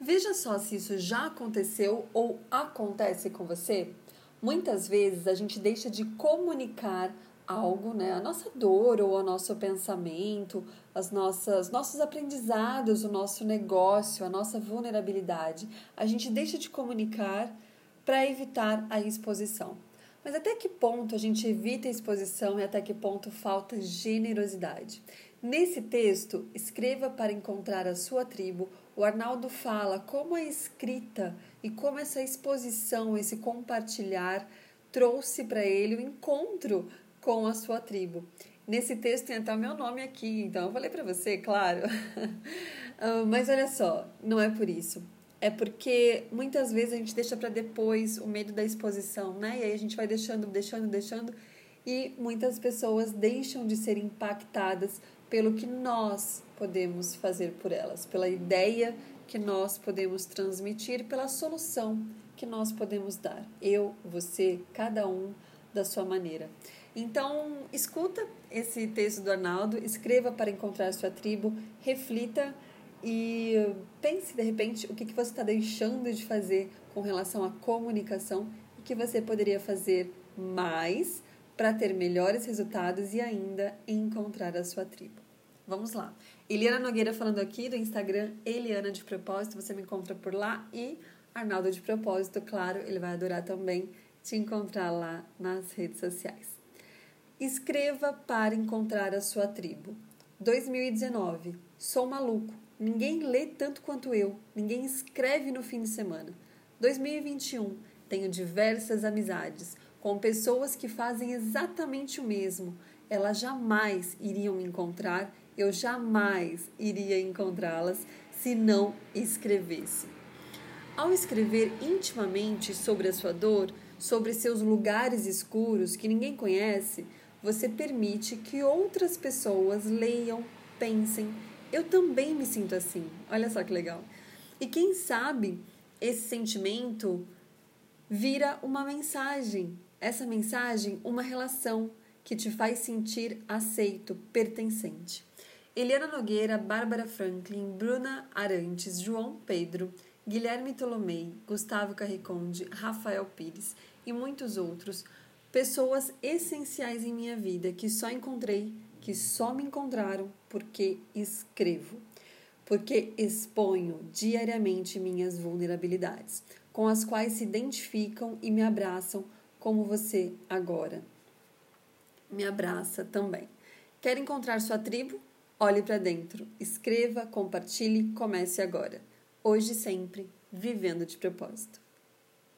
Veja só se isso já aconteceu ou acontece com você. Muitas vezes a gente deixa de comunicar algo, né, a nossa dor ou o nosso pensamento, as nossas nossos aprendizados, o nosso negócio, a nossa vulnerabilidade. A gente deixa de comunicar para evitar a exposição. Mas até que ponto a gente evita a exposição e até que ponto falta generosidade? Nesse texto, escreva para encontrar a sua tribo. O Arnaldo fala como a escrita e como essa exposição, esse compartilhar trouxe para ele o encontro com a sua tribo. Nesse texto tem até o meu nome aqui, então eu falei para você, claro. Ah, mas olha só, não é por isso. É porque muitas vezes a gente deixa para depois o medo da exposição, né? E aí a gente vai deixando, deixando, deixando, e muitas pessoas deixam de ser impactadas pelo que nós podemos fazer por elas, pela ideia que nós podemos transmitir, pela solução que nós podemos dar. Eu, você, cada um da sua maneira. Então, escuta esse texto do Arnaldo, escreva para encontrar sua tribo, reflita e pense de repente o que, que você está deixando de fazer com relação à comunicação e que você poderia fazer mais para ter melhores resultados e ainda encontrar a sua tribo. Vamos lá. Eliana Nogueira falando aqui do Instagram Eliana de Propósito, você me encontra por lá e Arnaldo de Propósito, claro, ele vai adorar também te encontrar lá nas redes sociais. Escreva para encontrar a sua tribo. 2019. Sou maluco. Ninguém lê tanto quanto eu. Ninguém escreve no fim de semana. 2021. Tenho diversas amizades com pessoas que fazem exatamente o mesmo. Elas jamais iriam me encontrar, eu jamais iria encontrá-las se não escrevesse. Ao escrever intimamente sobre a sua dor, sobre seus lugares escuros que ninguém conhece, você permite que outras pessoas leiam, pensem. Eu também me sinto assim. Olha só que legal. E quem sabe esse sentimento vira uma mensagem. Essa mensagem, uma relação que te faz sentir aceito, pertencente. Eliana Nogueira, Bárbara Franklin, Bruna Arantes, João Pedro, Guilherme Tolomei, Gustavo Carriconde, Rafael Pires e muitos outros pessoas essenciais em minha vida que só encontrei, que só me encontraram porque escrevo, porque exponho diariamente minhas vulnerabilidades, com as quais se identificam e me abraçam como você agora. Me abraça também. Quer encontrar sua tribo? Olhe para dentro, escreva, compartilhe, comece agora. Hoje e sempre, vivendo de propósito.